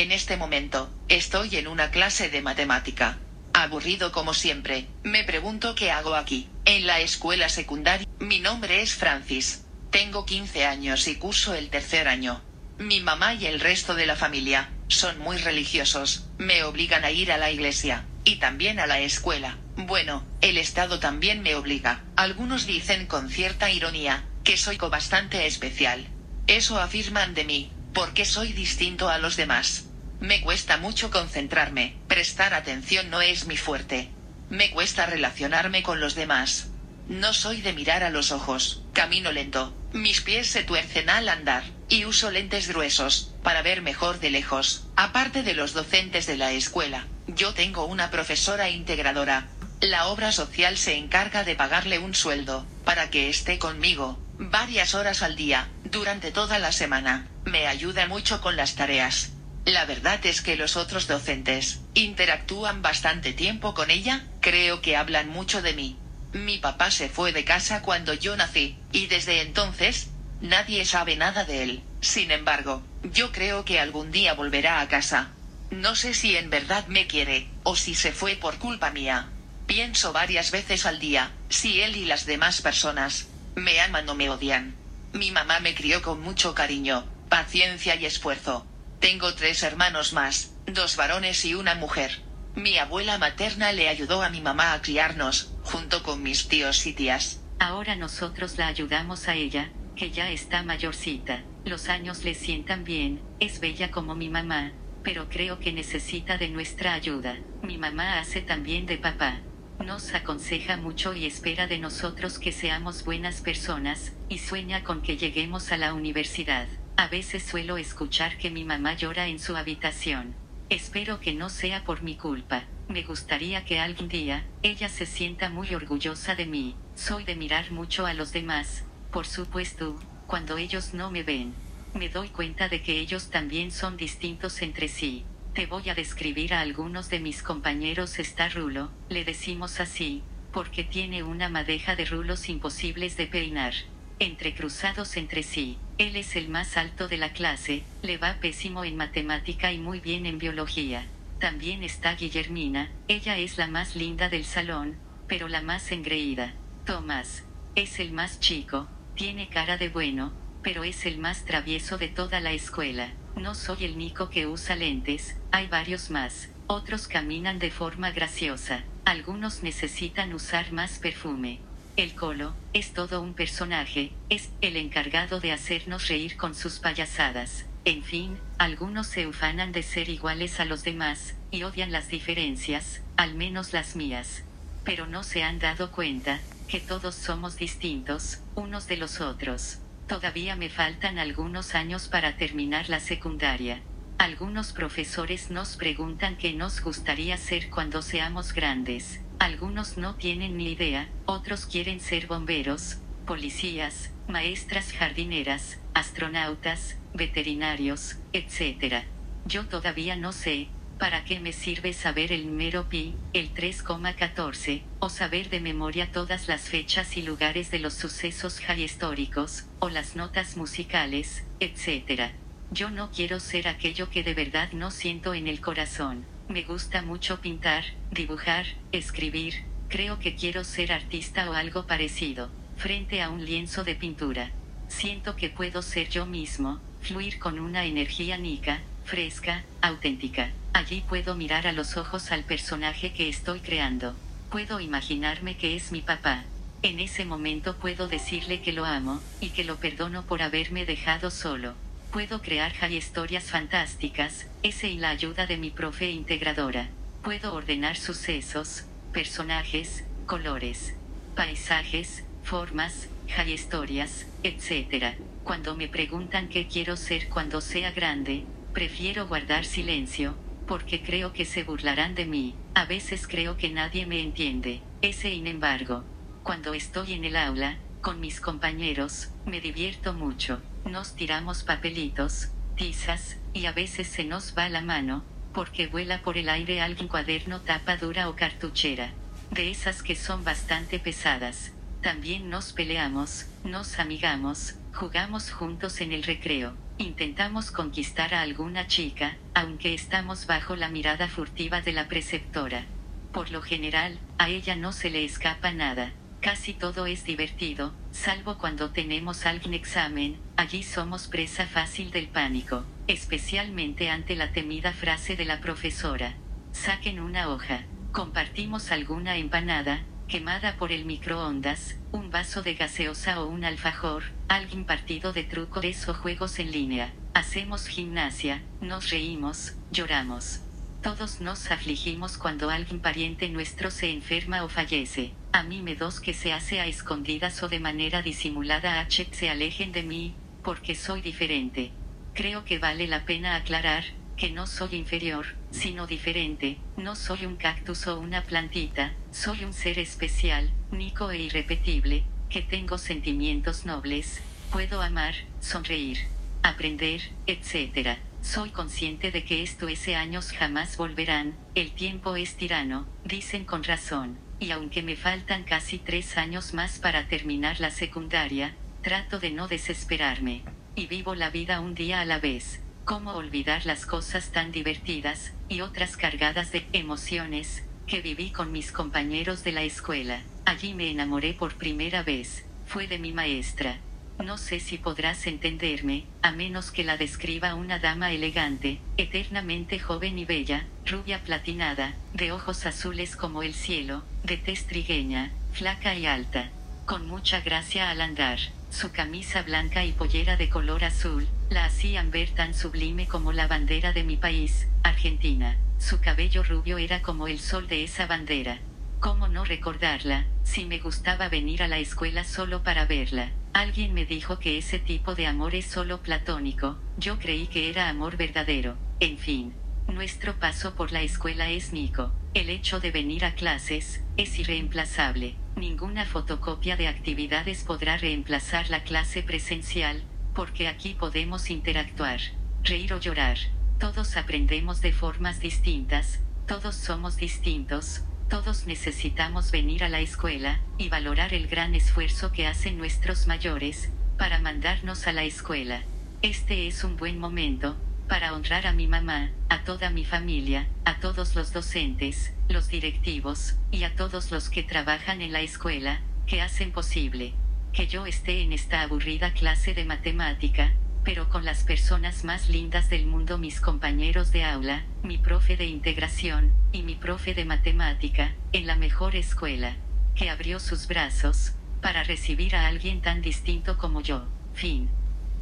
En este momento, estoy en una clase de matemática. Aburrido como siempre, me pregunto qué hago aquí, en la escuela secundaria. Mi nombre es Francis. Tengo 15 años y curso el tercer año. Mi mamá y el resto de la familia son muy religiosos, me obligan a ir a la iglesia, y también a la escuela. Bueno, el Estado también me obliga. Algunos dicen con cierta ironía, que soy bastante especial. Eso afirman de mí, porque soy distinto a los demás. Me cuesta mucho concentrarme, prestar atención no es mi fuerte. Me cuesta relacionarme con los demás. No soy de mirar a los ojos, camino lento, mis pies se tuercen al andar, y uso lentes gruesos, para ver mejor de lejos. Aparte de los docentes de la escuela, yo tengo una profesora integradora. La obra social se encarga de pagarle un sueldo, para que esté conmigo, varias horas al día, durante toda la semana. Me ayuda mucho con las tareas. La verdad es que los otros docentes interactúan bastante tiempo con ella, creo que hablan mucho de mí. Mi papá se fue de casa cuando yo nací, y desde entonces, nadie sabe nada de él. Sin embargo, yo creo que algún día volverá a casa. No sé si en verdad me quiere, o si se fue por culpa mía. Pienso varias veces al día, si él y las demás personas me aman o me odian. Mi mamá me crió con mucho cariño, paciencia y esfuerzo. Tengo tres hermanos más, dos varones y una mujer. Mi abuela materna le ayudó a mi mamá a criarnos, junto con mis tíos y tías. Ahora nosotros la ayudamos a ella, que ya está mayorcita. Los años le sientan bien, es bella como mi mamá, pero creo que necesita de nuestra ayuda. Mi mamá hace también de papá. Nos aconseja mucho y espera de nosotros que seamos buenas personas, y sueña con que lleguemos a la universidad. A veces suelo escuchar que mi mamá llora en su habitación. Espero que no sea por mi culpa. Me gustaría que algún día, ella se sienta muy orgullosa de mí. Soy de mirar mucho a los demás, por supuesto, cuando ellos no me ven. Me doy cuenta de que ellos también son distintos entre sí. Te voy a describir a algunos de mis compañeros está rulo, le decimos así, porque tiene una madeja de rulos imposibles de peinar entrecruzados entre sí. Él es el más alto de la clase, le va pésimo en matemática y muy bien en biología. También está Guillermina, ella es la más linda del salón, pero la más engreída. Tomás, es el más chico, tiene cara de bueno, pero es el más travieso de toda la escuela. No soy el único que usa lentes, hay varios más. Otros caminan de forma graciosa, algunos necesitan usar más perfume. El Colo, es todo un personaje, es el encargado de hacernos reír con sus payasadas. En fin, algunos se ufanan de ser iguales a los demás, y odian las diferencias, al menos las mías. Pero no se han dado cuenta, que todos somos distintos, unos de los otros. Todavía me faltan algunos años para terminar la secundaria. Algunos profesores nos preguntan qué nos gustaría ser cuando seamos grandes. Algunos no tienen ni idea, otros quieren ser bomberos, policías, maestras jardineras, astronautas, veterinarios, etc. Yo todavía no sé, ¿para qué me sirve saber el número pi, el 3,14, o saber de memoria todas las fechas y lugares de los sucesos históricos, o las notas musicales, etc.? Yo no quiero ser aquello que de verdad no siento en el corazón. Me gusta mucho pintar, dibujar, escribir, creo que quiero ser artista o algo parecido, frente a un lienzo de pintura. Siento que puedo ser yo mismo, fluir con una energía nica, fresca, auténtica. Allí puedo mirar a los ojos al personaje que estoy creando. Puedo imaginarme que es mi papá. En ese momento puedo decirle que lo amo, y que lo perdono por haberme dejado solo. Puedo crear historias fantásticas, ese y la ayuda de mi profe integradora. Puedo ordenar sucesos, personajes, colores, paisajes, formas, historias, etc. Cuando me preguntan qué quiero ser cuando sea grande, prefiero guardar silencio, porque creo que se burlarán de mí. A veces creo que nadie me entiende. Ese, sin embargo, cuando estoy en el aula, con mis compañeros, me divierto mucho. Nos tiramos papelitos, tizas, y a veces se nos va la mano, porque vuela por el aire algún cuaderno tapa dura o cartuchera. De esas que son bastante pesadas. También nos peleamos, nos amigamos, jugamos juntos en el recreo. Intentamos conquistar a alguna chica, aunque estamos bajo la mirada furtiva de la preceptora. Por lo general, a ella no se le escapa nada. Casi todo es divertido, salvo cuando tenemos algún examen, allí somos presa fácil del pánico, especialmente ante la temida frase de la profesora. Saquen una hoja. Compartimos alguna empanada, quemada por el microondas, un vaso de gaseosa o un alfajor, algún partido de trucos o juegos en línea. Hacemos gimnasia, nos reímos, lloramos. Todos nos afligimos cuando algún pariente nuestro se enferma o fallece. A mí me dos que se hace a escondidas o de manera disimulada H se alejen de mí, porque soy diferente. Creo que vale la pena aclarar, que no soy inferior, sino diferente, no soy un cactus o una plantita, soy un ser especial, único e irrepetible, que tengo sentimientos nobles, puedo amar, sonreír, aprender, etc. Soy consciente de que estos años jamás volverán, el tiempo es tirano, dicen con razón, y aunque me faltan casi tres años más para terminar la secundaria, trato de no desesperarme, y vivo la vida un día a la vez. ¿Cómo olvidar las cosas tan divertidas, y otras cargadas de emociones, que viví con mis compañeros de la escuela? Allí me enamoré por primera vez, fue de mi maestra, no sé si podrás entenderme, a menos que la describa una dama elegante, eternamente joven y bella, rubia platinada, de ojos azules como el cielo, de tez trigueña, flaca y alta, con mucha gracia al andar. Su camisa blanca y pollera de color azul, la hacían ver tan sublime como la bandera de mi país, Argentina. Su cabello rubio era como el sol de esa bandera. ¿Cómo no recordarla, si me gustaba venir a la escuela solo para verla? Alguien me dijo que ese tipo de amor es solo platónico, yo creí que era amor verdadero. En fin, nuestro paso por la escuela es Nico. El hecho de venir a clases, es irreemplazable. Ninguna fotocopia de actividades podrá reemplazar la clase presencial, porque aquí podemos interactuar, reír o llorar. Todos aprendemos de formas distintas, todos somos distintos, todos necesitamos venir a la escuela, y valorar el gran esfuerzo que hacen nuestros mayores, para mandarnos a la escuela. Este es un buen momento, para honrar a mi mamá, a toda mi familia, a todos los docentes, los directivos, y a todos los que trabajan en la escuela, que hacen posible que yo esté en esta aburrida clase de matemática, pero con las personas más lindas del mundo, mis compañeros de aula, mi profe de integración, y mi profe de matemática, en la mejor escuela, que abrió sus brazos, para recibir a alguien tan distinto como yo. Fin.